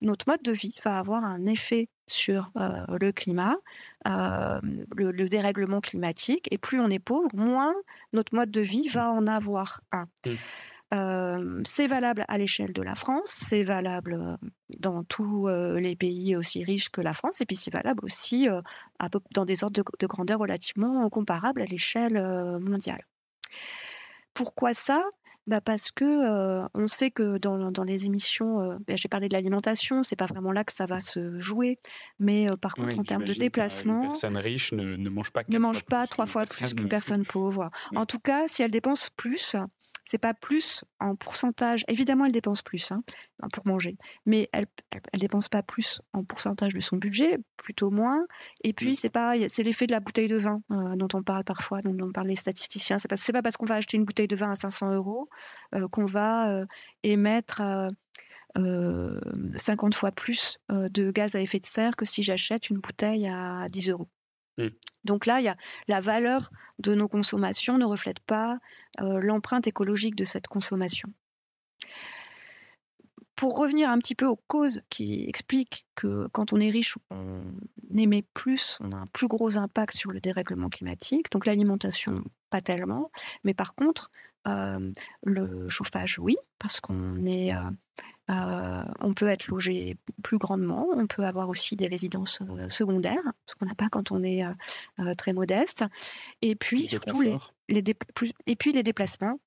notre mode de vie va avoir un effet sur le climat, le, dérèglement climatique, et plus on est pauvre, moins notre mode de vie va en avoir un. c'est valable à l'échelle de la France, c'est valable dans tous les pays aussi riches que la France, et puis c'est valable aussi dans des ordres de grandeur relativement comparables à l'échelle mondiale. Pourquoi ça? Bah parce que on sait que dans, dans les émissions, bah, j'ai parlé de l'alimentation, c'est pas vraiment là que ça va se jouer, mais par contre en termes de déplacement, une personne riche ne, ne mange pas ne mange pas trois fois plus qu'une personne pauvre. En tout cas, si elle dépense plus, c'est pas plus en pourcentage. Évidemment, elle dépense plus hein, pour manger, mais elle, elle, dépense pas plus en pourcentage de son budget, plutôt moins. Et puis c'est pas, c'est l'effet de la bouteille de vin euh, dont on parle parfois, dont on parle les statisticiens. C'est pas, pas parce qu'on va acheter une bouteille de vin à 500 euros euh, qu'on va euh, émettre 50 fois plus de gaz à effet de serre que si j'achète une bouteille à 10 euros. Mmh. Donc là, a, la valeur de nos consommations ne reflète pas euh, l'empreinte écologique de cette consommation. Pour revenir un petit peu aux causes qui expliquent que quand on est riche, on émet plus, on a un plus gros impact sur le dérèglement climatique. Donc l'alimentation, pas tellement. Mais par contre, euh, le chauffage, oui, parce qu'on est euh, euh, on peut être logé plus grandement, on peut avoir aussi des résidences euh, secondaires, ce qu'on n'a pas quand on est euh, très modeste. Et puis surtout les, et puis les déplacements.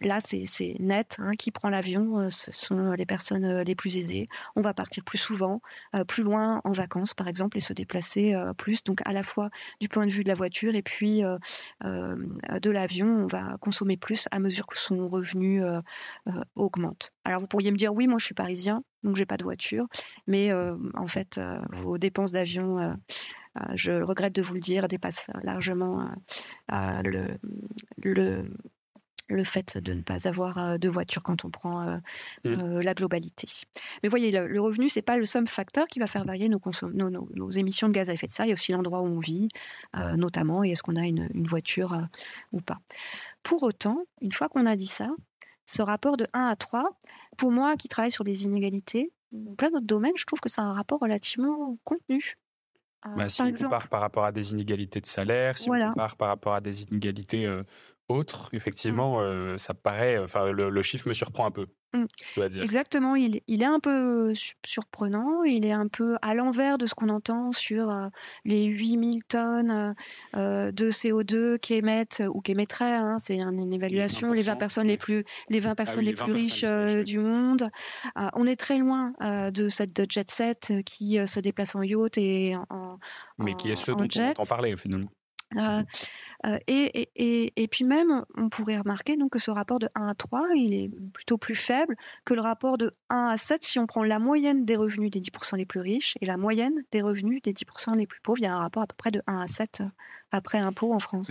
là, c'est net. Hein, qui prend l'avion Ce sont les personnes les plus aisées. On va partir plus souvent, plus loin en vacances, par exemple, et se déplacer plus. Donc, à la fois du point de vue de la voiture et puis de l'avion, on va consommer plus à mesure que son revenu augmente. Alors, vous pourriez me dire, oui, moi, je suis parisien, donc j'ai pas de voiture, mais en fait, vos dépenses d'avion euh, je regrette de vous le dire, dépasse largement euh, euh, le, le, le fait de ne pas avoir de voiture quand on prend mmh. la globalité. Mais voyez, le, revenu, c'est pas le seul facteur qui va faire varier nos, nos, nos, émissions de gaz à effet de serre. Il y a aussi l'endroit où on vit, notamment, et est-ce qu'on a une, une voiture ou pas. Pour autant, une fois qu'on a dit ça, ce rapport de 1 à 3, pour moi qui travaille sur des inégalités, plein d'autres domaines, je trouve que c'est un rapport relativement contenu. Bah, si on compare par rapport à des inégalités de salaire, si on compare par rapport à des inégalités autre, mmh. effectivement, ça paraît. Enfin, le, chiffre me surprend un peu. Mmh. Je dois dire. Exactement, il, il, est un peu surprenant. Il est un peu à l'envers de ce qu'on entend sur les 8000 tonnes de CO2 qu'émettent ou qu'émettraient. Hein, c'est une évaluation. Les 20 personnes les plus, les 20 ah personnes les, plus riches du monde. on est très loin de cette jet set qui se déplace en yacht et en. Mais qui est ce dont on entend parler finalement. Euh, euh, et, et, et, puis même, on pourrait remarquer donc, que ce rapport de 1 à 3, il est plutôt plus faible que le rapport de 1 à 7 si on prend la moyenne des revenus des 10% les plus riches et la moyenne des revenus des 10% les plus pauvres. Il y a un rapport à peu près de 1 à 7 après impôt en France.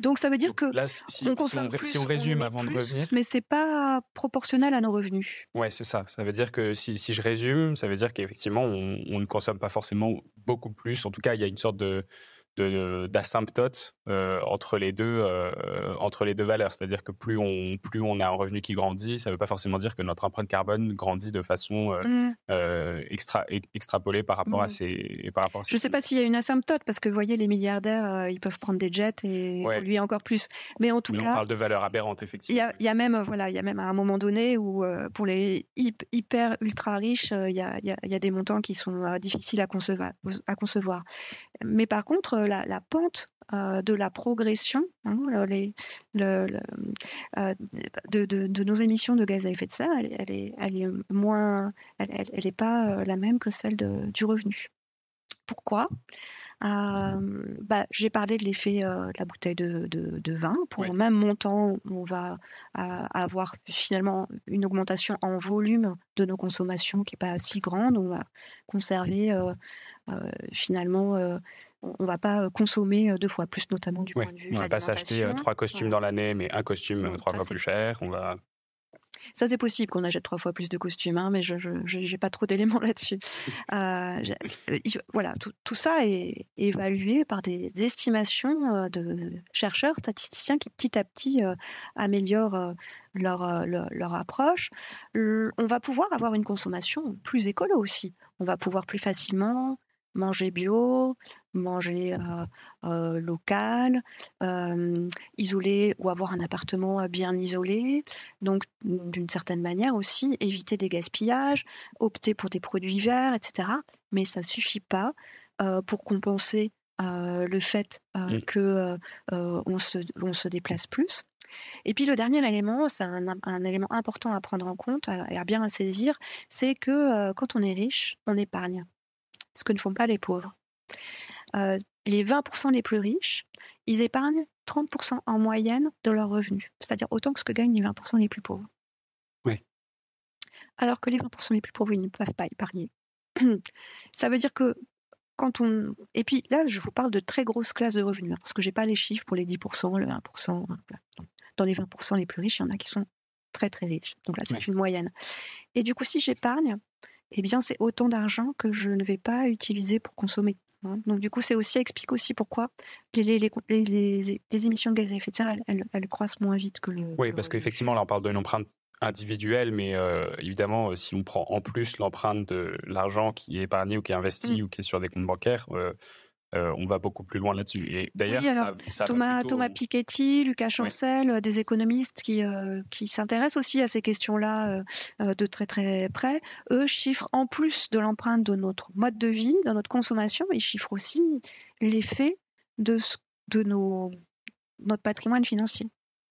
Donc ça veut dire que là, si, on, si on, résume avant de revenir, mais c'est pas proportionnel à nos revenus. Ouais, c'est ça. Ça veut dire que si, si je résume, ça veut dire qu'effectivement on, ne consomme pas forcément beaucoup plus. En tout cas, il y a une sorte de d'asymptote euh, entre les deux euh, entre les deux valeurs. C'est-à-dire que plus on plus on a un revenu qui grandit ça ne veut pas forcément dire que notre empreinte carbone grandit de façon euh, extra extrapolée par rapport à mmh. ces par rapport je ne sais pas s'il y a une asymptote parce que vous voyez les milliardaires ils peuvent prendre des jets et lui encore plus. Mais en tout cas on parle de valeur aberrante effectivement. il y, a même voilà il y a même à un moment donné où pour les hyper ultra riches il y a, y a, des montants qui sont difficiles à concevoir à concevoir. Mais par contre la, pente euh, de la progression hein, euh, de, nos émissions de gaz à effet de serre, elle, est, elle est, moins, elle n'est pas euh, la même que celle du revenu. Pourquoi? Bah, J'ai parlé de l'effet de la bouteille de, vin. Pour le même montant, on va avoir finalement une augmentation en volume de nos consommations qui n'est pas si grande. On va conserver finalement on va pas consommer deux fois plus, notamment du point de vue. On va pas s'acheter trois costumes dans l'année, mais un costume trois fois plus cher. On va. Ça, c'est possible qu'on achète trois fois plus de costumes, hein, mais je n'ai pas trop d'éléments là-dessus. Euh, voilà, tout, ça est évalué par des, estimations euh, de chercheurs, statisticiens qui petit à petit euh, améliorent leur, approche. on va pouvoir avoir une consommation plus écolo aussi. On va pouvoir plus facilement manger bio, manger local, isoler ou avoir un appartement bien isolé. Donc, d'une certaine manière aussi, éviter des gaspillages, opter pour des produits verts, etc. Mais ça ne suffit pas pour compenser le fait mmh. que on, se, on se déplace plus. Et puis le dernier élément, c'est un, élément important à prendre en compte et à bien saisir, c'est que quand on est riche, on épargne ce que ne font pas les pauvres. Euh, les 20% les plus riches, ils épargnent 30% en moyenne de leurs revenus, c'est-à-dire autant que ce que gagnent les 20% les plus pauvres. Oui. Alors que les 20% les plus pauvres, ils ne peuvent pas épargner. Ça veut dire que quand on... Et puis là, je vous parle de très grosses classes de revenus, hein, parce que je n'ai pas les chiffres pour les 10%, le 1%. Dans les 20% les plus riches, il y en a qui sont très très riches. Donc là, c'est une moyenne. Et du coup, si j'épargne, eh bien, c'est autant d'argent que je ne vais pas utiliser pour consommer. Hein. Donc, du coup, c'est aussi explique aussi pourquoi les, les, les, les, émissions de gaz à effet de serre, elles, elles, croissent moins vite que le. Oui, parce qu'effectivement, là, on parle d'une empreinte individuelle, mais euh, évidemment, euh, si on prend en plus l'empreinte de l'argent qui est épargné ou qui est investi mmh. ou qui est sur des comptes bancaires, euh, euh, on va beaucoup plus loin là-dessus. Et d'ailleurs, Thomas, Thomas Piketty, Lucas Chancel, euh, des économistes qui, euh, qui s'intéressent aussi à ces questions-là de très très près, eux chiffrent en plus de l'empreinte de notre mode de vie, de notre consommation, ils chiffrent aussi l'effet de, de nos, notre patrimoine financier.